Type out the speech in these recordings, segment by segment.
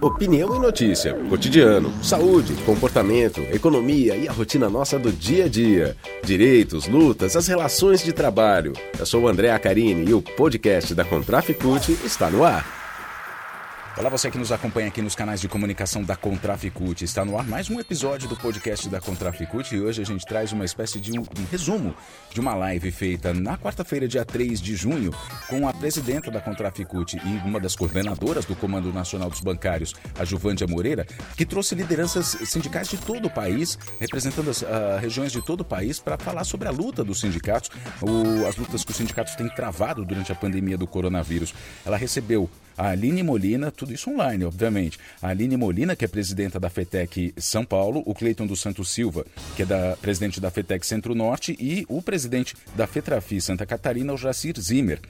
Opinião e notícia, cotidiano, saúde, comportamento, economia e a rotina nossa do dia a dia. Direitos, lutas, as relações de trabalho. Eu sou o André Acarini e o podcast da Contraficute está no ar. Olá, você que nos acompanha aqui nos canais de comunicação da Contraficute. Está no ar mais um episódio do podcast da Contraficute e hoje a gente traz uma espécie de um, um resumo de uma live feita na quarta-feira, dia 3 de junho, com a presidenta da Contraficute e uma das coordenadoras do Comando Nacional dos Bancários, a Juvândia Moreira, que trouxe lideranças sindicais de todo o país, representando as uh, regiões de todo o país, para falar sobre a luta dos sindicatos, o, as lutas que os sindicatos têm travado durante a pandemia do coronavírus. Ela recebeu a Aline Molina, tudo isso online, obviamente. A Aline Molina, que é presidenta da FETEC São Paulo, o Cleiton dos Santos Silva, que é da, presidente da FETEC Centro-Norte, e o presidente da FETRAFI Santa Catarina, o Jacir Zimmer.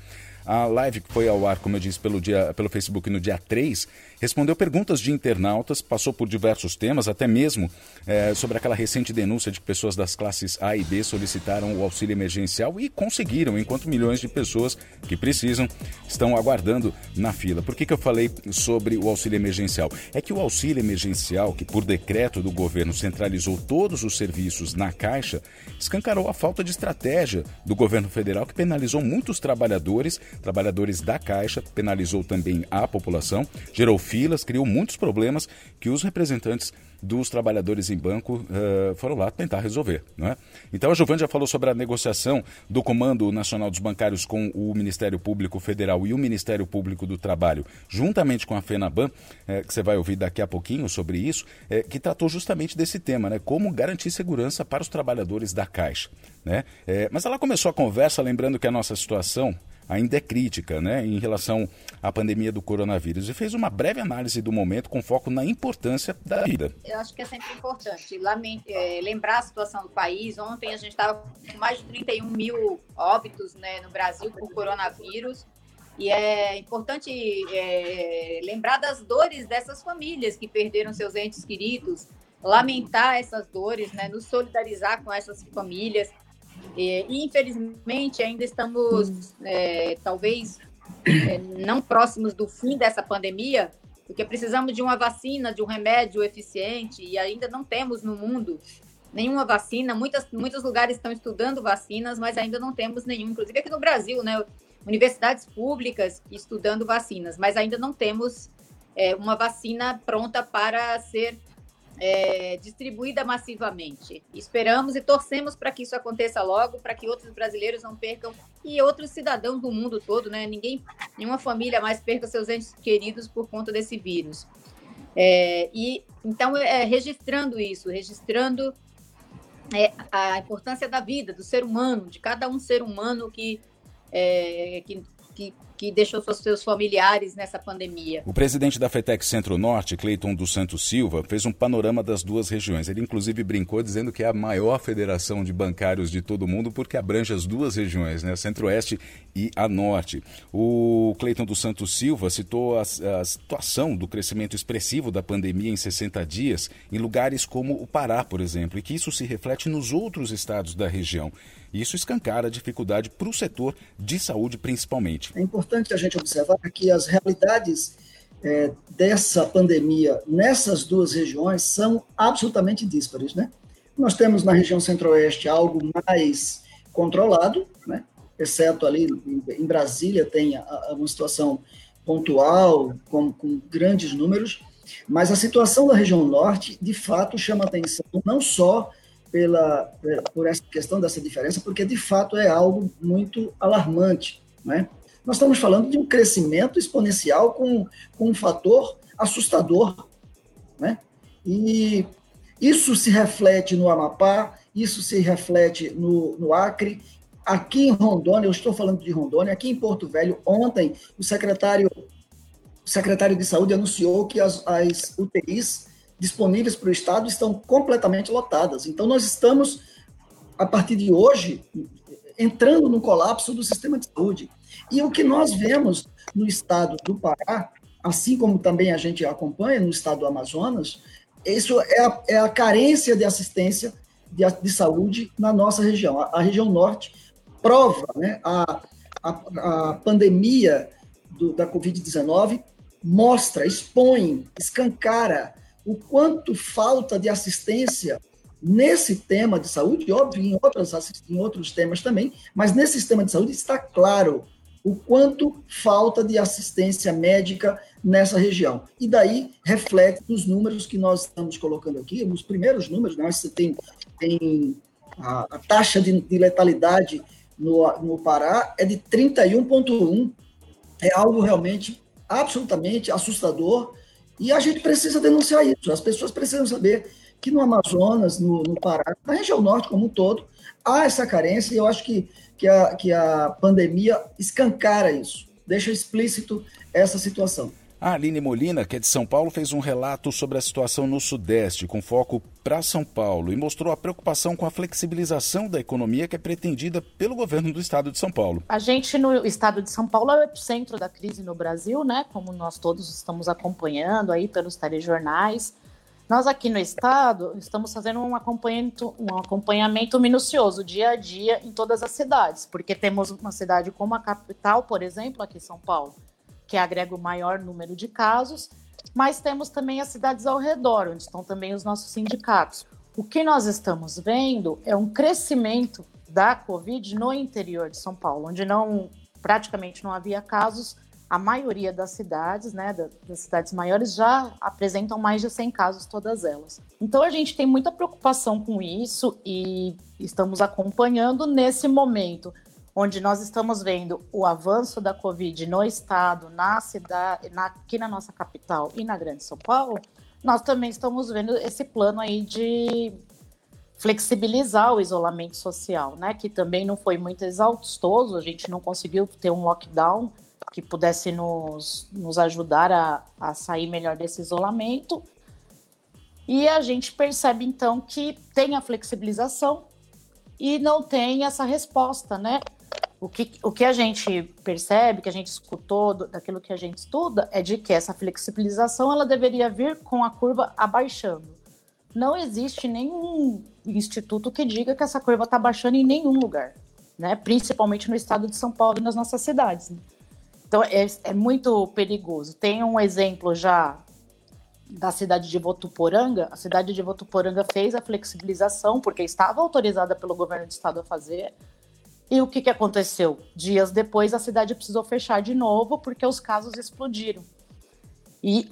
A live que foi ao ar, como eu disse, pelo, dia, pelo Facebook no dia 3, respondeu perguntas de internautas, passou por diversos temas, até mesmo é, sobre aquela recente denúncia de que pessoas das classes A e B solicitaram o auxílio emergencial e conseguiram, enquanto milhões de pessoas que precisam estão aguardando na fila. Por que, que eu falei sobre o auxílio emergencial? É que o auxílio emergencial, que por decreto do governo centralizou todos os serviços na Caixa, escancarou a falta de estratégia do governo federal, que penalizou muitos trabalhadores trabalhadores da Caixa, penalizou também a população, gerou filas, criou muitos problemas que os representantes dos trabalhadores em banco uh, foram lá tentar resolver. Né? Então a Giovanni já falou sobre a negociação do Comando Nacional dos Bancários com o Ministério Público Federal e o Ministério Público do Trabalho, juntamente com a FENABAN, eh, que você vai ouvir daqui a pouquinho sobre isso, eh, que tratou justamente desse tema, né? como garantir segurança para os trabalhadores da Caixa. Né? mas ela começou a conversa lembrando que a nossa situação ainda é crítica né, em relação à pandemia do coronavírus e fez uma breve análise do momento com foco na importância da vida. Eu acho que é sempre importante é, lembrar a situação do país. Ontem a gente estava com mais de 31 mil óbitos né, no Brasil por coronavírus. E é importante é, lembrar das dores dessas famílias que perderam seus entes queridos, lamentar essas dores, né, nos solidarizar com essas famílias. E, infelizmente, ainda estamos, é, talvez, é, não próximos do fim dessa pandemia, porque precisamos de uma vacina, de um remédio eficiente, e ainda não temos no mundo nenhuma vacina. Muitas, muitos lugares estão estudando vacinas, mas ainda não temos nenhum. Inclusive aqui no Brasil, né? Universidades públicas estudando vacinas, mas ainda não temos é, uma vacina pronta para ser é, distribuída massivamente. Esperamos e torcemos para que isso aconteça logo, para que outros brasileiros não percam e outros cidadãos do mundo todo, né? Ninguém, nenhuma família mais perca seus entes queridos por conta desse vírus. É, e então, é, registrando isso, registrando é, a importância da vida, do ser humano, de cada um ser humano que, é, que, que que deixou seus familiares nessa pandemia. O presidente da FETEC Centro-Norte, Cleiton dos Santos Silva, fez um panorama das duas regiões. Ele, inclusive, brincou dizendo que é a maior federação de bancários de todo o mundo porque abrange as duas regiões, né? Centro-Oeste e a Norte. O Cleiton dos Santos Silva citou a, a situação do crescimento expressivo da pandemia em 60 dias em lugares como o Pará, por exemplo, e que isso se reflete nos outros estados da região. Isso escancara a dificuldade para o setor de saúde, principalmente. É importante a gente observar que as realidades é, dessa pandemia nessas duas regiões são absolutamente díspares. Né? Nós temos na região centro-oeste algo mais controlado, né? exceto ali em Brasília tem uma situação pontual, com, com grandes números, mas a situação da região norte, de fato, chama atenção não só pela, por essa questão dessa diferença, porque de fato é algo muito alarmante. Né? Nós estamos falando de um crescimento exponencial com, com um fator assustador. Né? E isso se reflete no Amapá, isso se reflete no, no Acre, aqui em Rondônia, eu estou falando de Rondônia, aqui em Porto Velho, ontem o secretário, o secretário de Saúde anunciou que as, as UTIs disponíveis para o Estado estão completamente lotadas. Então, nós estamos, a partir de hoje, entrando no colapso do sistema de saúde. E o que nós vemos no estado do Pará, assim como também a gente acompanha no estado do Amazonas, isso é a, é a carência de assistência de, de, saúde na nossa região. A, a região norte prova né, a, a, a pandemia do, da Covid-19 mostra, expõe, escancara o quanto falta de assistência nesse tema de saúde, óbvio, em, outras, em outros temas também, mas nesse sistema de saúde está claro o quanto falta de assistência médica nessa região. E daí reflete os números que nós estamos colocando aqui, os primeiros números, né, você tem, tem a, a taxa de, de, letalidade no, no Pará é de 31,1, é algo realmente absolutamente assustador, e a gente precisa denunciar isso, as pessoas precisam saber que no Amazonas, no, no Pará, na região norte como um todo, há essa carência, e eu acho que, que, a, que a pandemia escancara isso, deixa explícito essa situação. A Aline Molina, que é de São Paulo, fez um relato sobre a situação no Sudeste, com foco para São Paulo, e mostrou a preocupação com a flexibilização da economia que é pretendida pelo governo do estado de São Paulo. A gente no estado de São Paulo é o epicentro da crise no Brasil, né? Como nós todos estamos acompanhando aí pelos telejornais. Nós aqui no estado estamos fazendo um acompanhamento, um acompanhamento minucioso dia a dia em todas as cidades, porque temos uma cidade como a capital, por exemplo, aqui em São Paulo que agrega o maior número de casos, mas temos também as cidades ao redor, onde estão também os nossos sindicatos. O que nós estamos vendo é um crescimento da Covid no interior de São Paulo, onde não praticamente não havia casos. A maioria das cidades, né, das cidades maiores, já apresentam mais de 100 casos, todas elas. Então a gente tem muita preocupação com isso e estamos acompanhando nesse momento onde nós estamos vendo o avanço da Covid no estado, na cidade, na, aqui na nossa capital e na Grande São Paulo, nós também estamos vendo esse plano aí de flexibilizar o isolamento social, né? Que também não foi muito exaustoso, a gente não conseguiu ter um lockdown que pudesse nos, nos ajudar a, a sair melhor desse isolamento. E a gente percebe então que tem a flexibilização e não tem essa resposta, né? O que, o que a gente percebe, que a gente escutou daquilo que a gente estuda, é de que essa flexibilização ela deveria vir com a curva abaixando. Não existe nenhum instituto que diga que essa curva está baixando em nenhum lugar, né? principalmente no estado de São Paulo e nas nossas cidades. Né? Então é, é muito perigoso. Tem um exemplo já da cidade de Votuporanga. A cidade de Votuporanga fez a flexibilização porque estava autorizada pelo governo do estado a fazer e o que, que aconteceu? Dias depois, a cidade precisou fechar de novo porque os casos explodiram. E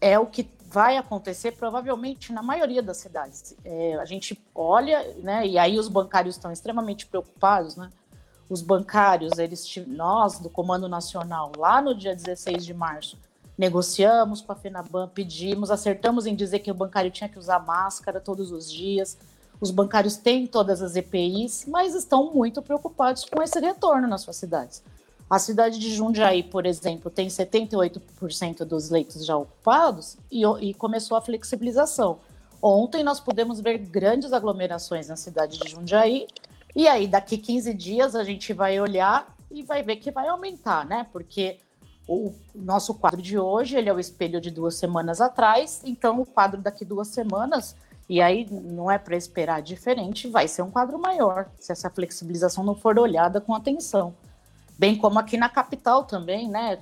é o que vai acontecer provavelmente na maioria das cidades. É, a gente olha, né, e aí os bancários estão extremamente preocupados, né? Os bancários, eles, nós do Comando Nacional, lá no dia 16 de março, negociamos com a FENABAN, pedimos, acertamos em dizer que o bancário tinha que usar máscara todos os dias, os bancários têm todas as EPIs, mas estão muito preocupados com esse retorno nas suas cidades. A cidade de Jundiaí, por exemplo, tem 78% dos leitos já ocupados e, e, começou a flexibilização. Ontem nós pudemos ver grandes aglomerações na cidade de Jundiaí, e aí daqui 15 dias a gente vai olhar e vai ver que vai aumentar, né? Porque o nosso quadro de hoje ele é o espelho de duas semanas atrás, então o quadro daqui duas semanas e aí não é para esperar diferente, vai ser um quadro maior, se essa flexibilização não for olhada com atenção. Bem como aqui na capital também, né?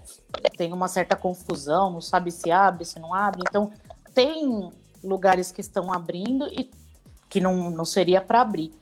Tem uma certa confusão, não sabe se abre, se não abre. Então, tem lugares que estão abrindo e que não, não seria para abrir.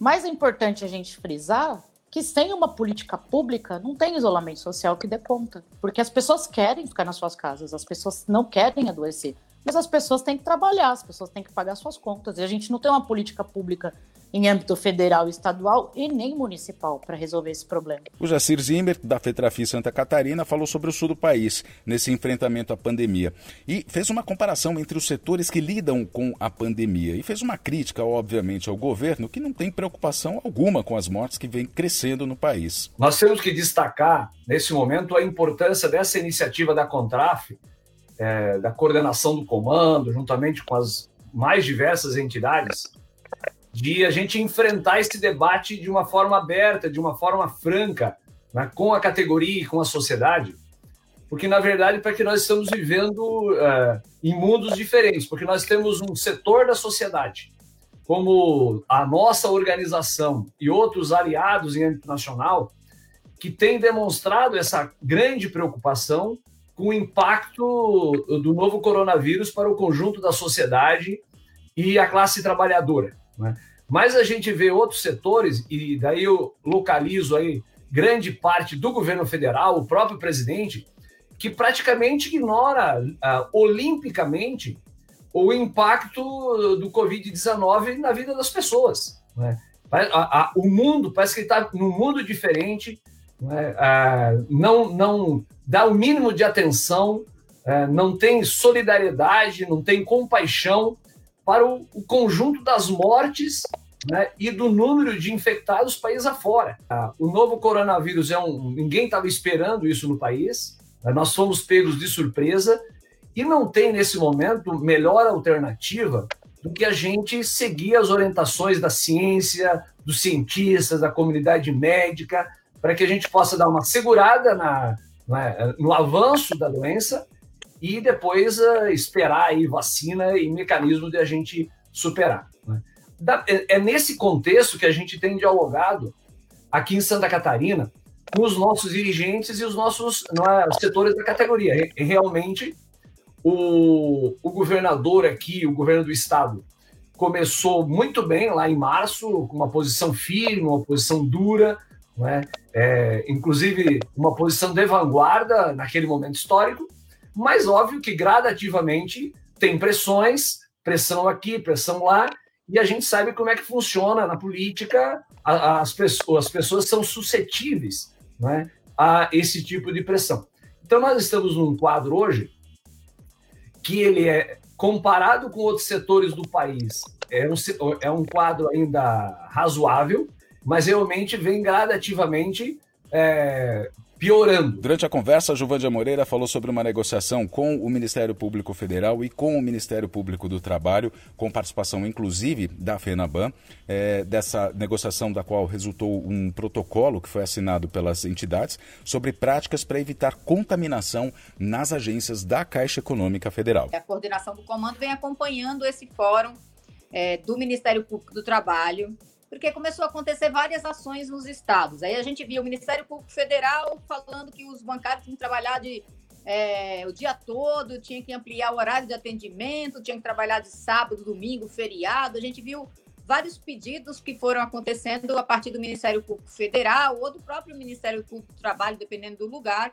Mas é importante a gente frisar que sem uma política pública não tem isolamento social que dê conta. Porque as pessoas querem ficar nas suas casas, as pessoas não querem adoecer. Mas as pessoas têm que trabalhar, as pessoas têm que pagar suas contas. E a gente não tem uma política pública em âmbito federal, estadual e nem municipal para resolver esse problema. O Jacir Zimmer, da Fetrafi Santa Catarina, falou sobre o sul do país nesse enfrentamento à pandemia e fez uma comparação entre os setores que lidam com a pandemia e fez uma crítica, obviamente, ao governo que não tem preocupação alguma com as mortes que vem crescendo no país. Nós temos que destacar, nesse momento, a importância dessa iniciativa da Contraf é, da coordenação do comando, juntamente com as mais diversas entidades, de a gente enfrentar esse debate de uma forma aberta, de uma forma franca, né, com a categoria e com a sociedade, porque na verdade para que nós estamos vivendo uh, em mundos diferentes, porque nós temos um setor da sociedade, como a nossa organização e outros aliados em âmbito nacional, que tem demonstrado essa grande preocupação com o impacto do novo coronavírus para o conjunto da sociedade e a classe trabalhadora. Né? Mas a gente vê outros setores, e daí eu localizo aí grande parte do governo federal, o próprio presidente, que praticamente ignora uh, olimpicamente o impacto do Covid-19 na vida das pessoas. Né? A, a, o mundo parece que está num mundo diferente, né? uh, não, não dá o mínimo de atenção, uh, não tem solidariedade, não tem compaixão para o, o conjunto das mortes né, e do número de infectados país afora. Ah, o novo coronavírus é um. Ninguém estava esperando isso no país, né, nós fomos pegos de surpresa e não tem, nesse momento, melhor alternativa do que a gente seguir as orientações da ciência, dos cientistas, da comunidade médica, para que a gente possa dar uma segurada na, né, no avanço da doença e depois uh, esperar aí vacina e mecanismo de a gente superar. Né? É, é nesse contexto que a gente tem dialogado aqui em Santa Catarina com os nossos dirigentes e os nossos é, setores da categoria. Realmente, o, o governador aqui, o governo do estado, começou muito bem lá em março, com uma posição firme, uma posição dura, é? É, inclusive uma posição de vanguarda naquele momento histórico, mas óbvio que gradativamente tem pressões, pressão aqui, pressão lá, e a gente sabe como é que funciona na política, as pessoas, as pessoas são suscetíveis né, a esse tipo de pressão. Então nós estamos num quadro hoje que ele é comparado com outros setores do país, é um, é um quadro ainda razoável, mas realmente vem gradativamente é, piorando. Durante a conversa, Juvandia Moreira falou sobre uma negociação com o Ministério Público Federal e com o Ministério Público do Trabalho, com participação inclusive da FENABAN, é, dessa negociação da qual resultou um protocolo que foi assinado pelas entidades sobre práticas para evitar contaminação nas agências da Caixa Econômica Federal. A coordenação do comando vem acompanhando esse fórum é, do Ministério Público do Trabalho, porque começou a acontecer várias ações nos estados. Aí a gente viu o Ministério Público Federal falando que os bancários tinham que trabalhar de, é, o dia todo, tinha que ampliar o horário de atendimento, tinha que trabalhar de sábado, domingo, feriado. A gente viu vários pedidos que foram acontecendo a partir do Ministério Público Federal ou do próprio Ministério Público do Trabalho, dependendo do lugar.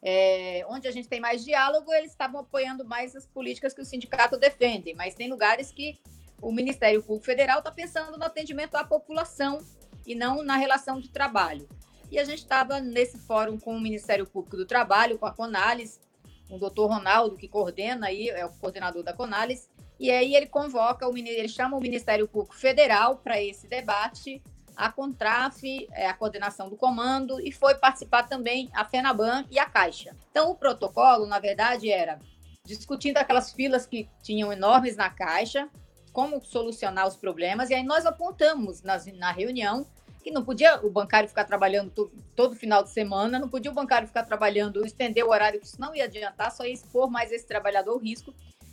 É, onde a gente tem mais diálogo, eles estavam apoiando mais as políticas que o sindicato defende, mas tem lugares que o Ministério Público Federal está pensando no atendimento à população e não na relação de trabalho. E a gente estava nesse fórum com o Ministério Público do Trabalho, com a Conalis, o doutor Ronaldo, que coordena aí, é o coordenador da Conalis, e aí ele convoca, o, ele chama o Ministério Público Federal para esse debate, a Contraf, é, a coordenação do comando, e foi participar também a FENABAN e a Caixa. Então, o protocolo, na verdade, era discutindo aquelas filas que tinham enormes na Caixa, como solucionar os problemas, e aí nós apontamos nas, na reunião que não podia o bancário ficar trabalhando todo, todo final de semana, não podia o bancário ficar trabalhando, estender o horário, que isso não ia adiantar, só ia expor mais esse trabalhador ao risco,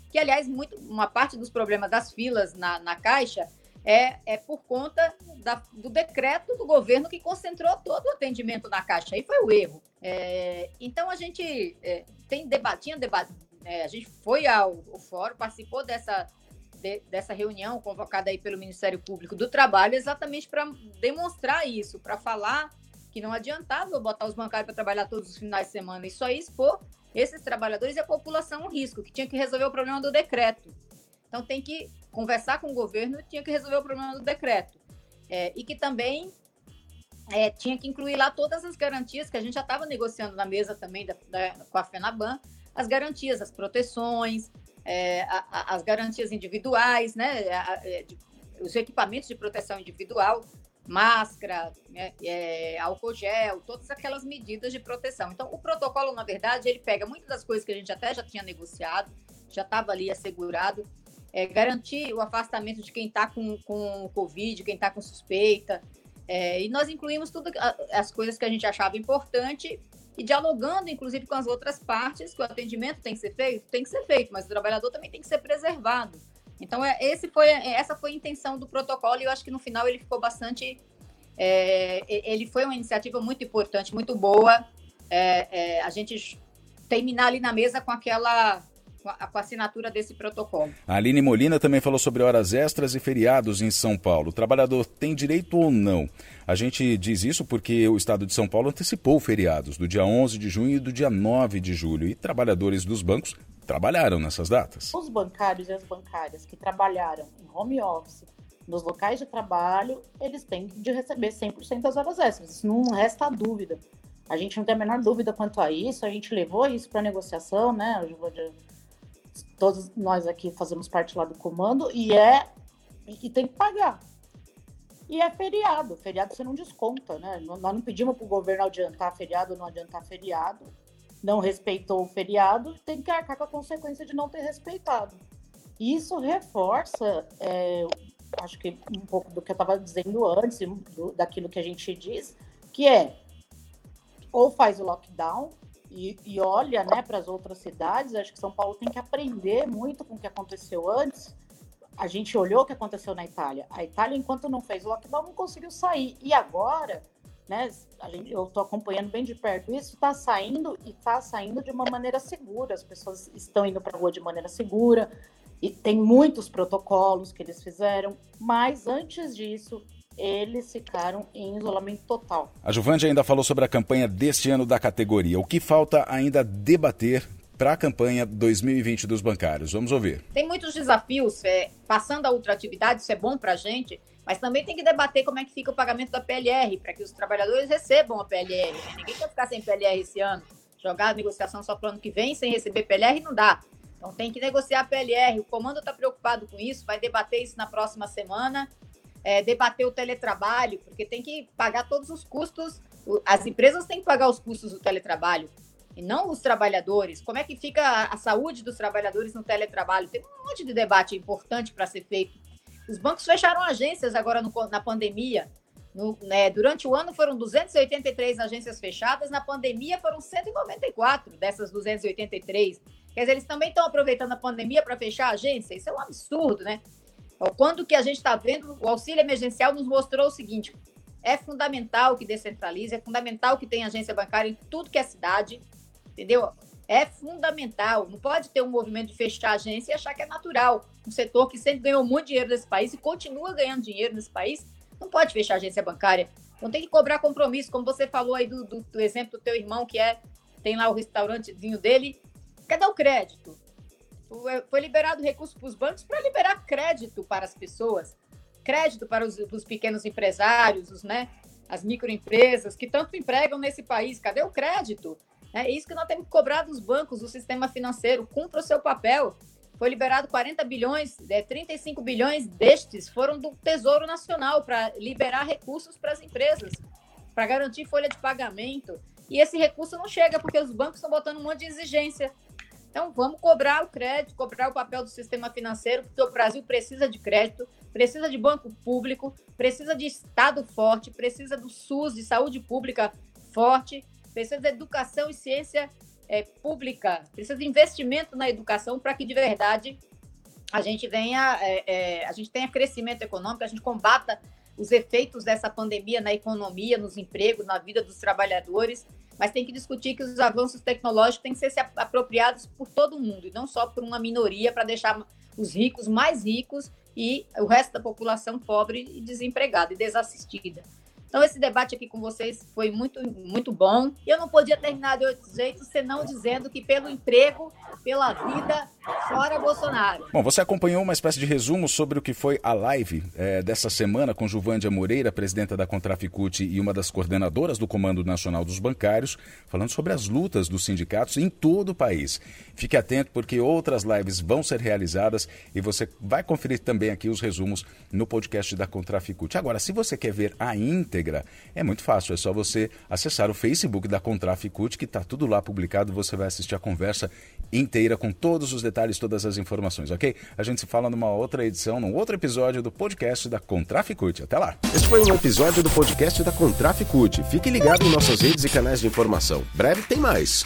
que, aliás, muito, uma parte dos problemas das filas na, na Caixa é, é por conta da, do decreto do governo que concentrou todo o atendimento na Caixa. Aí foi o erro. É, então, a gente é, tem debatinha, debate, é, a gente foi ao, ao fórum, participou dessa de, dessa reunião convocada aí pelo Ministério Público do Trabalho, exatamente para demonstrar isso, para falar que não adiantava botar os bancários para trabalhar todos os finais de semana, isso aí expor esses trabalhadores e a população ao risco, que tinha que resolver o problema do decreto. Então tem que conversar com o governo e tinha que resolver o problema do decreto. É, e que também é, tinha que incluir lá todas as garantias que a gente já estava negociando na mesa também da, da, com a FENABAN, as garantias, as proteções, é, a, a, as garantias individuais, né, a, é, de, os equipamentos de proteção individual, máscara, né, é, álcool gel, todas aquelas medidas de proteção. Então, o protocolo, na verdade, ele pega muitas das coisas que a gente até já tinha negociado, já estava ali assegurado, é, garantir o afastamento de quem está com, com Covid, quem está com suspeita, é, e nós incluímos todas as coisas que a gente achava importante e dialogando, inclusive, com as outras partes, que o atendimento tem que ser feito, tem que ser feito, mas o trabalhador também tem que ser preservado. Então, é, esse foi, essa foi a intenção do protocolo e eu acho que no final ele ficou bastante. É, ele foi uma iniciativa muito importante, muito boa. É, é, a gente terminar ali na mesa com aquela com a assinatura desse protocolo. A Aline Molina também falou sobre horas extras e feriados em São Paulo. O trabalhador tem direito ou não? A gente diz isso porque o estado de São Paulo antecipou feriados do dia 11 de junho e do dia 9 de julho e trabalhadores dos bancos trabalharam nessas datas. Os bancários e as bancárias que trabalharam em home office, nos locais de trabalho, eles têm de receber 100% das horas extras. Isso não resta dúvida. A gente não tem a menor dúvida quanto a isso, a gente levou isso para negociação, né? Todos nós aqui fazemos parte lá do comando e é e tem que pagar. E é feriado, feriado você não desconta, né? Nós não pedimos para o governo adiantar feriado não adiantar feriado, não respeitou o feriado, tem que arcar com a consequência de não ter respeitado. Isso reforça, é, acho que um pouco do que eu estava dizendo antes, do, daquilo que a gente diz, que é ou faz o lockdown e, e olha né, para as outras cidades. Acho que São Paulo tem que aprender muito com o que aconteceu antes. A gente olhou o que aconteceu na Itália. A Itália, enquanto não fez lockdown, não conseguiu sair. E agora, né, gente, eu estou acompanhando bem de perto isso, está saindo e está saindo de uma maneira segura. As pessoas estão indo para a rua de maneira segura. E tem muitos protocolos que eles fizeram, mas antes disso, eles ficaram em isolamento total. A Juvande ainda falou sobre a campanha deste ano da categoria. O que falta ainda debater para a campanha 2020 dos bancários? Vamos ouvir. Tem muitos desafios. É, passando a ultratividade, isso é bom para a gente, mas também tem que debater como é que fica o pagamento da PLR, para que os trabalhadores recebam a PLR. Ninguém quer ficar sem PLR esse ano. Jogar a negociação só para o ano que vem sem receber PLR não dá. Então tem que negociar a PLR. O comando está preocupado com isso, vai debater isso na próxima semana é, debater o teletrabalho, porque tem que pagar todos os custos. As empresas têm que pagar os custos do teletrabalho e não os trabalhadores. Como é que fica a, saúde dos trabalhadores no teletrabalho? Tem um monte de debate importante para ser feito. Os bancos fecharam agências agora no, na pandemia. No, né, durante o ano foram 283 agências fechadas, na pandemia foram 194 dessas 283. Quer dizer, eles também estão aproveitando a pandemia para fechar a agência? Isso é um absurdo, né? Quando que a gente está vendo, o auxílio emergencial nos mostrou o seguinte: é fundamental que descentralize, é fundamental que tenha agência bancária em tudo que é cidade, entendeu? É fundamental. Não pode ter um movimento de fechar a agência e achar que é natural. Um setor que sempre ganhou muito dinheiro nesse país e continua ganhando dinheiro nesse país, não pode fechar a agência bancária. Então tem que cobrar compromisso, como você falou aí do, do, do exemplo do teu irmão, que é tem lá o restaurantezinho dele. Cadê o crédito? É, foi liberado recurso para os bancos para liberar crédito para as pessoas, crédito para os, os pequenos empresários, os, né, as microempresas que tanto empregam nesse país. Cadê o crédito? É isso que nós temos que cobrar dos bancos, do sistema financeiro. Cumpra o seu papel. Foi liberado 40 bilhões, é, 35 bilhões destes foram do Tesouro Nacional para liberar recursos para as empresas, para garantir folha de pagamento. E esse recurso não chega porque os bancos estão botando um monte de exigência então, vamos cobrar o crédito, cobrar o papel do sistema financeiro, porque o Brasil precisa de crédito, precisa de banco público, precisa de Estado forte, precisa do SUS, de saúde pública forte, precisa de educação e ciência é, pública, precisa de investimento na educação para que, de verdade, a gente venha, é, é, a gente tenha crescimento econômico, a gente combata os efeitos dessa pandemia na economia, nos empregos, na vida dos trabalhadores mas tem que discutir que os avanços tecnológicos têm que ser apropriados por todo mundo, e não só por uma minoria, para deixar os ricos mais ricos e o resto da população pobre e desempregada e desassistida. Então, esse debate aqui com vocês foi muito, muito bom. Eu não podia terminar de outro jeito senão dizendo que pelo emprego, pela vida, fora Bolsonaro. Bom, você acompanhou uma espécie de resumo sobre o que foi a live é, dessa semana com Juvândia Moreira, presidenta da Contraficute e uma das coordenadoras do Comando Nacional dos Bancários, falando sobre as lutas dos sindicatos em todo o país. Fique atento porque outras lives vão ser realizadas e você vai conferir também aqui os resumos no podcast da Contraficute. Agora, se você quer ver a íntegra. É muito fácil, é só você acessar o Facebook da Contraficute, que está tudo lá publicado. Você vai assistir a conversa inteira com todos os detalhes, todas as informações, ok? A gente se fala numa outra edição, num outro episódio do podcast da Contraficute. Até lá! Este foi um episódio do podcast da Contraficute. Fique ligado em nossas redes e canais de informação. Breve tem mais.